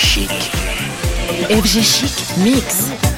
Chic. FG Chic Mix.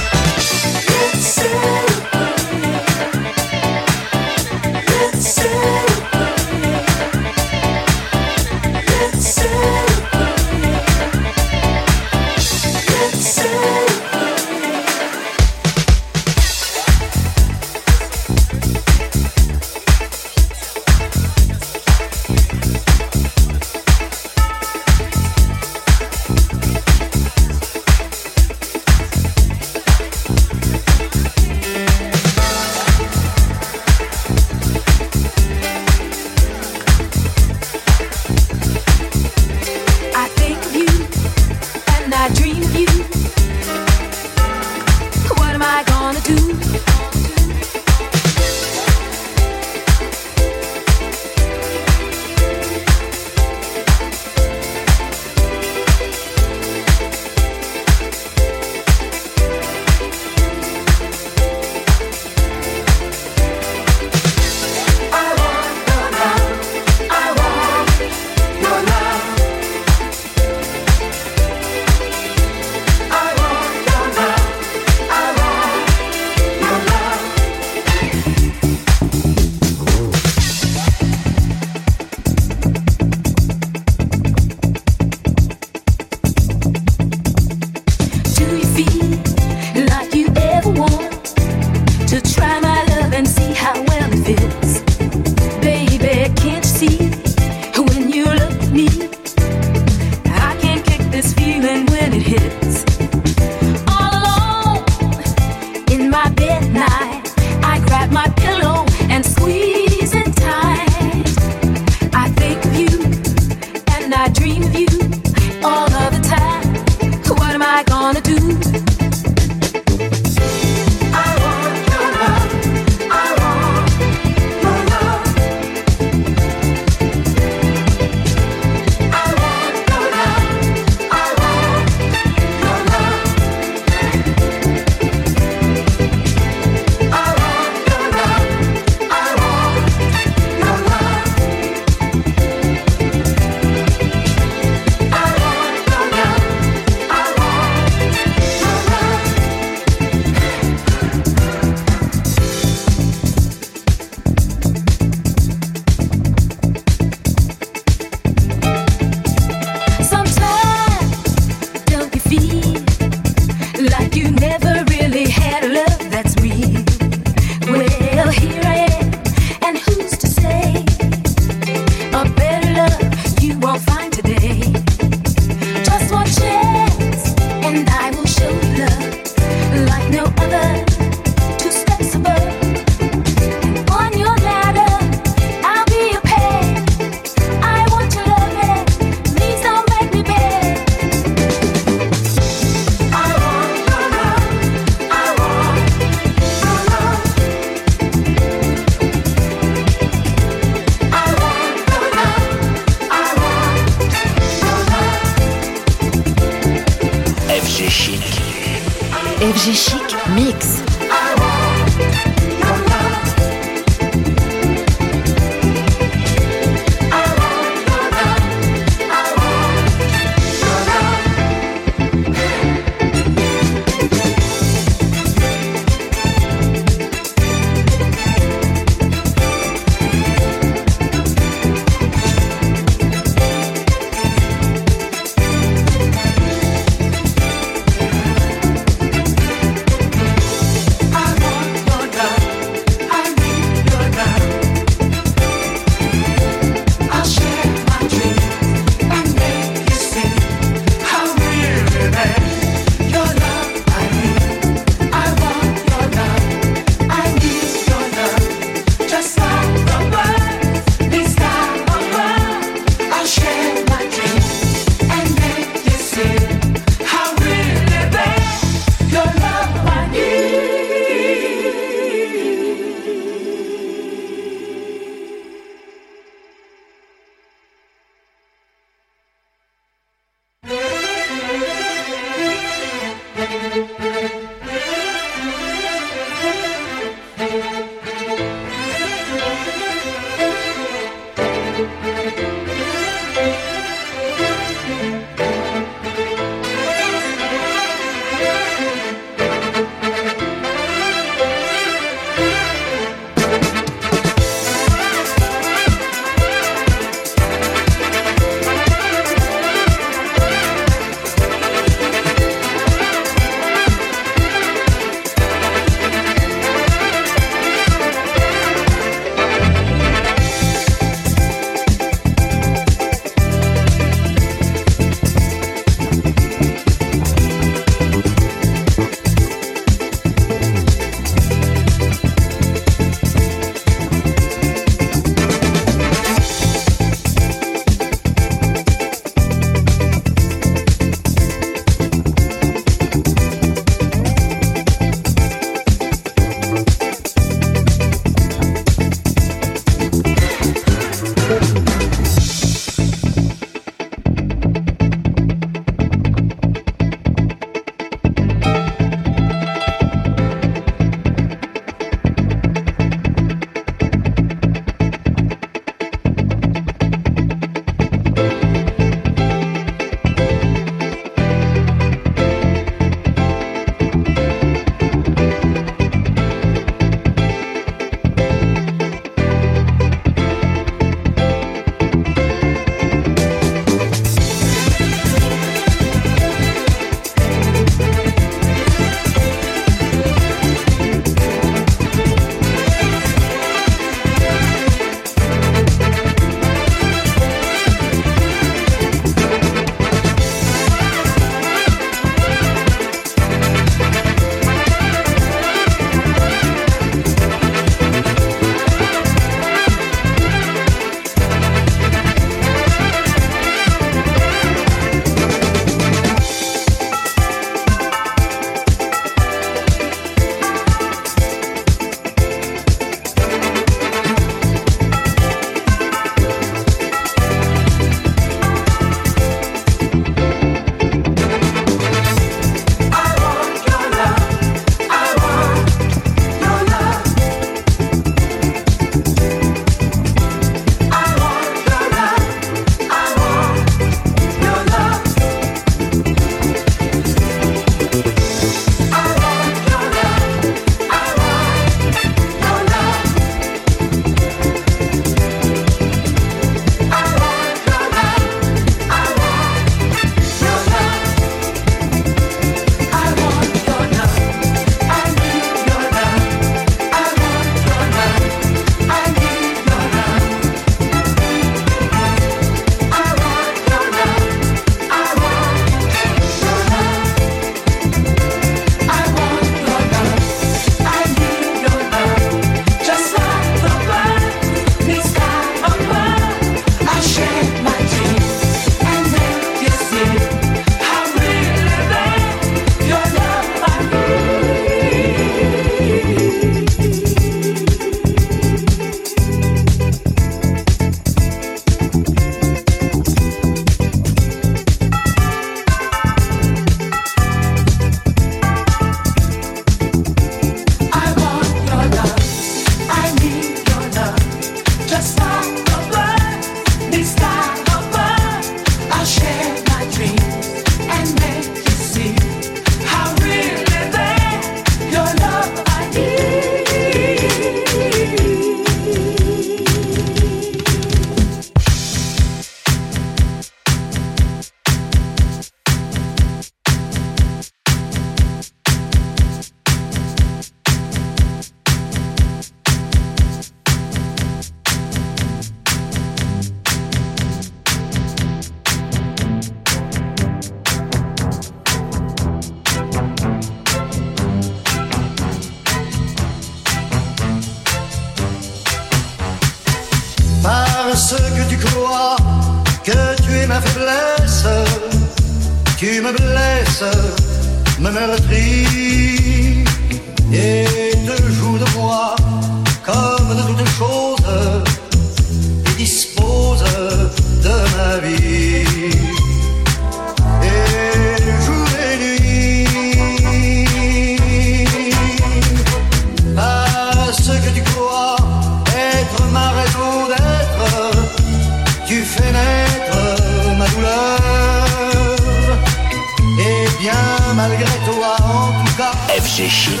malgré toi en tout cas. FG Chic.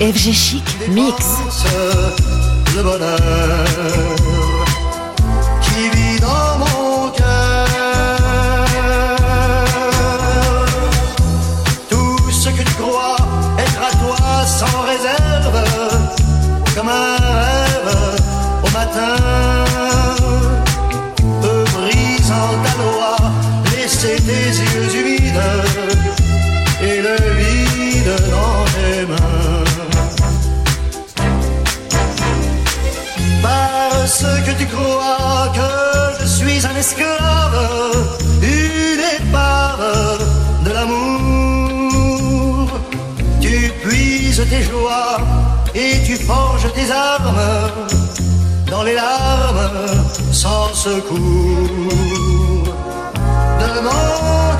FG Chic Mix. Le bonheur qui vit dans dans les larmes sans secours. Demande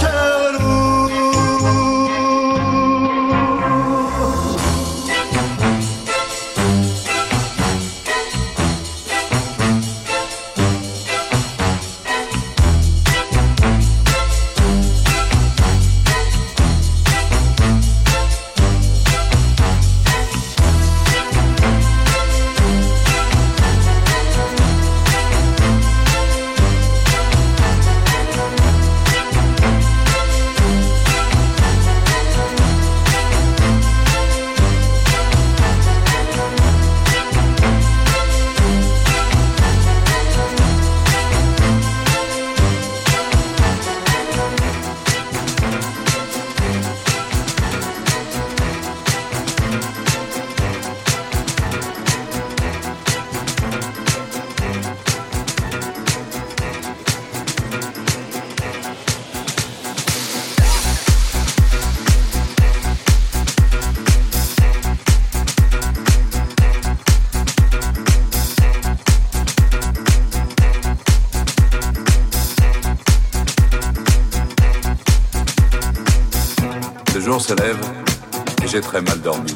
j'ai très mal dormi.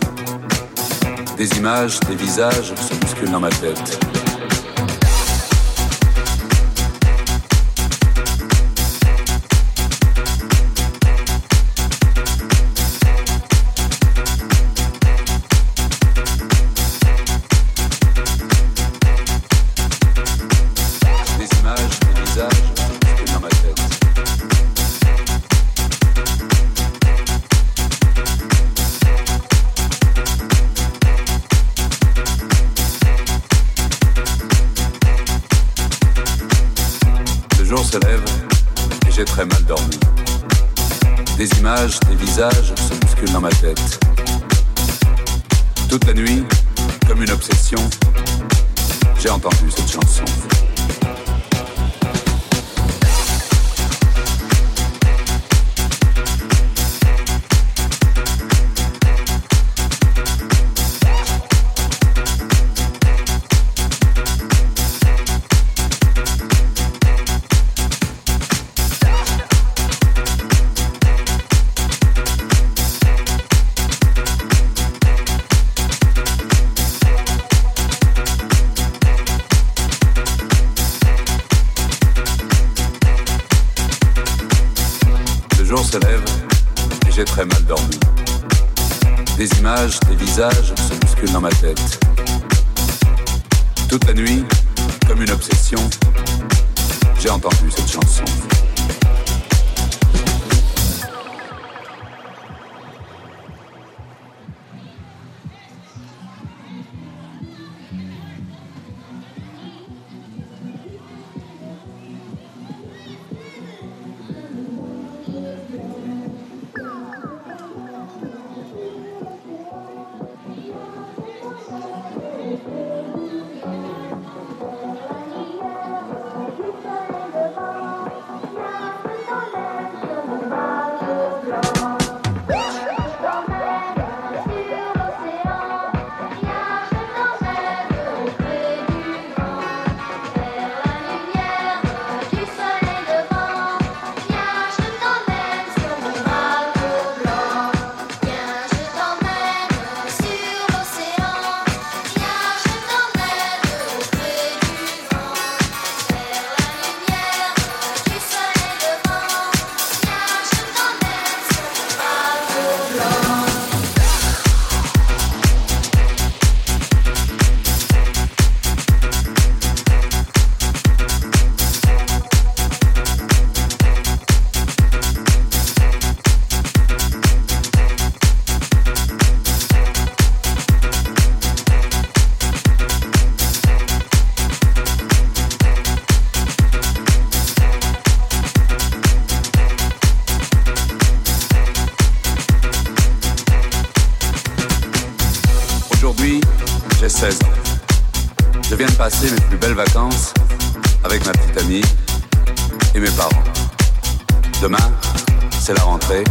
Des images, des visages se bousculent dans ma tête. se lève et j'ai très mal dormi. Des images, des visages se bousculent dans ma tête. Toute la nuit, comme une obsession, j'ai entendu cette chanson. Je viens de passer mes plus belles vacances avec ma petite amie et mes parents. Demain, c'est la rentrée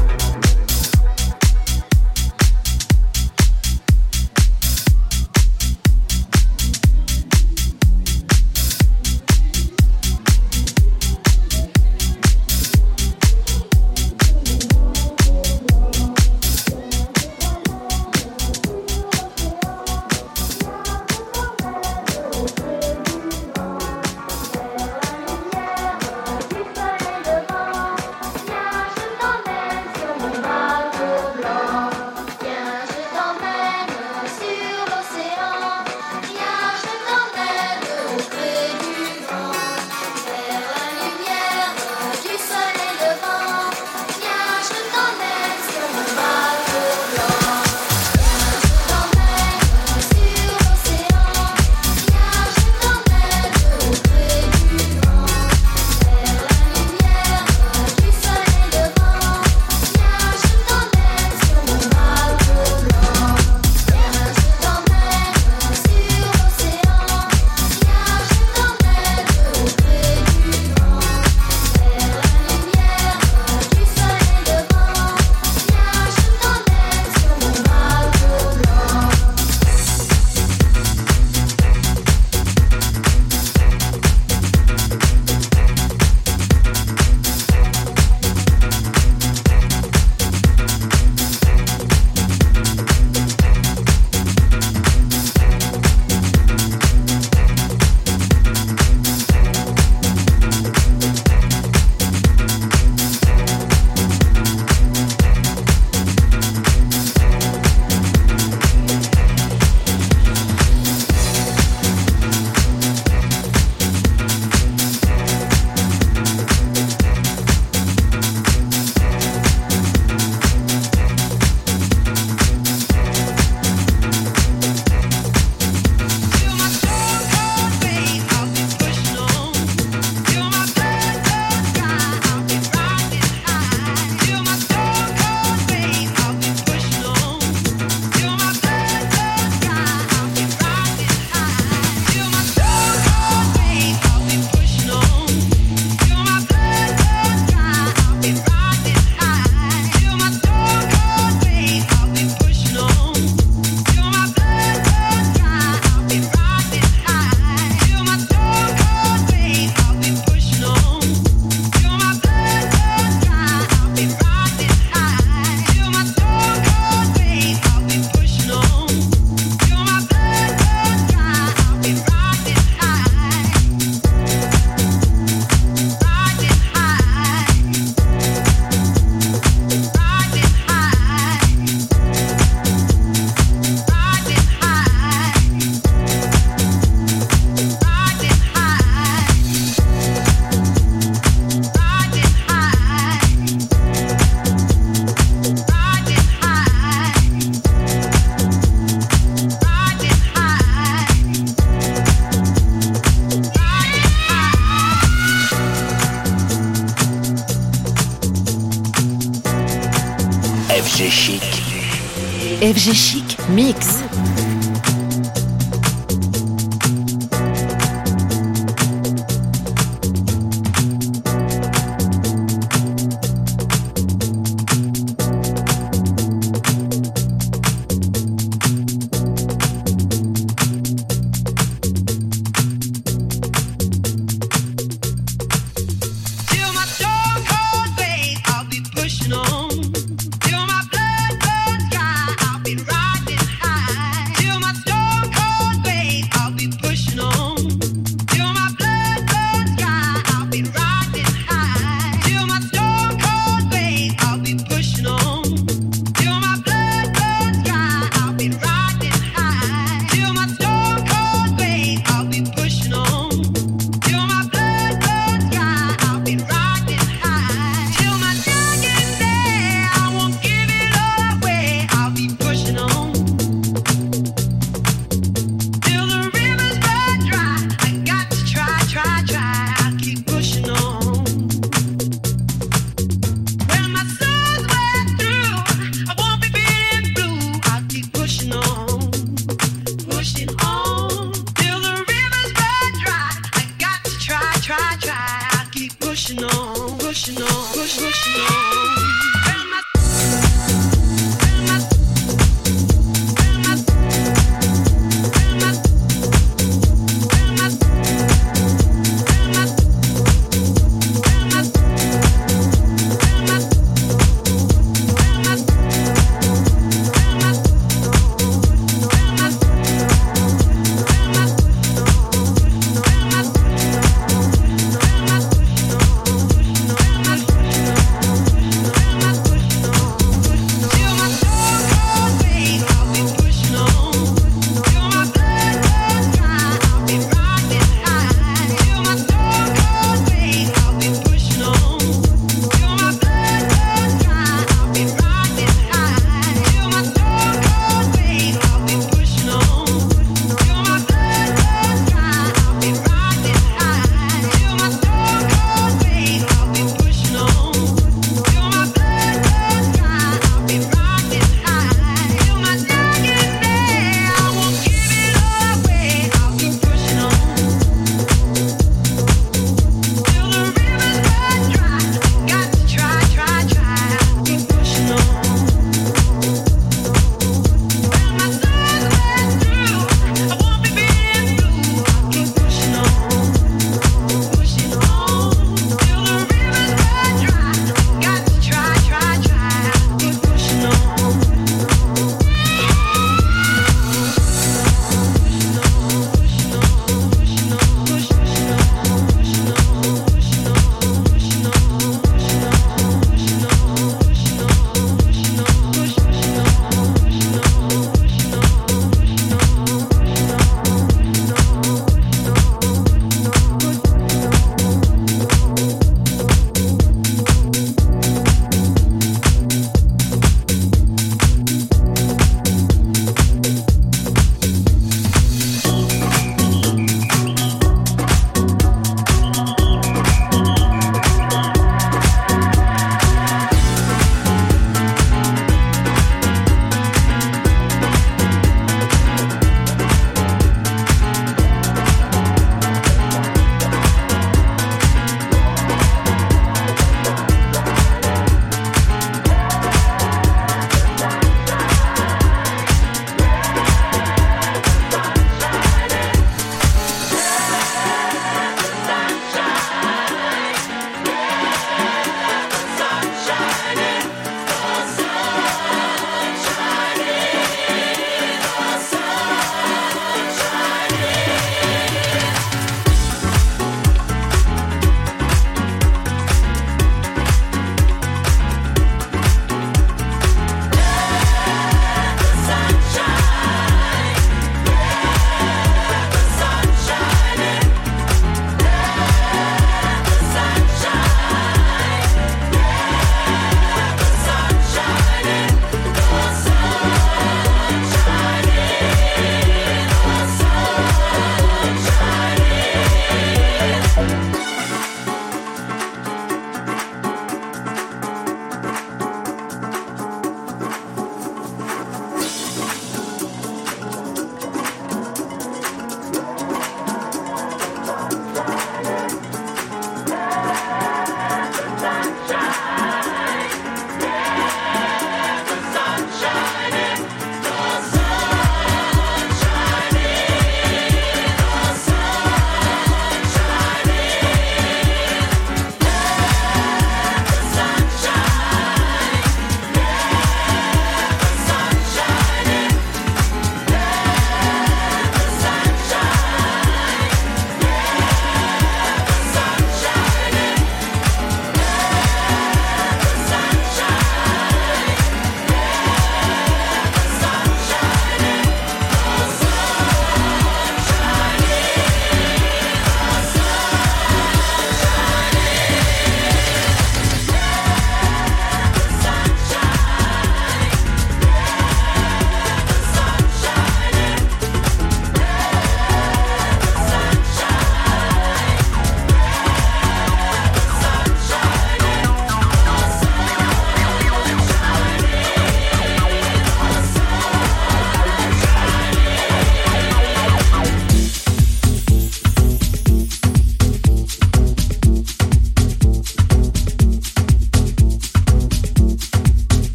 FG Chic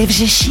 FG Chic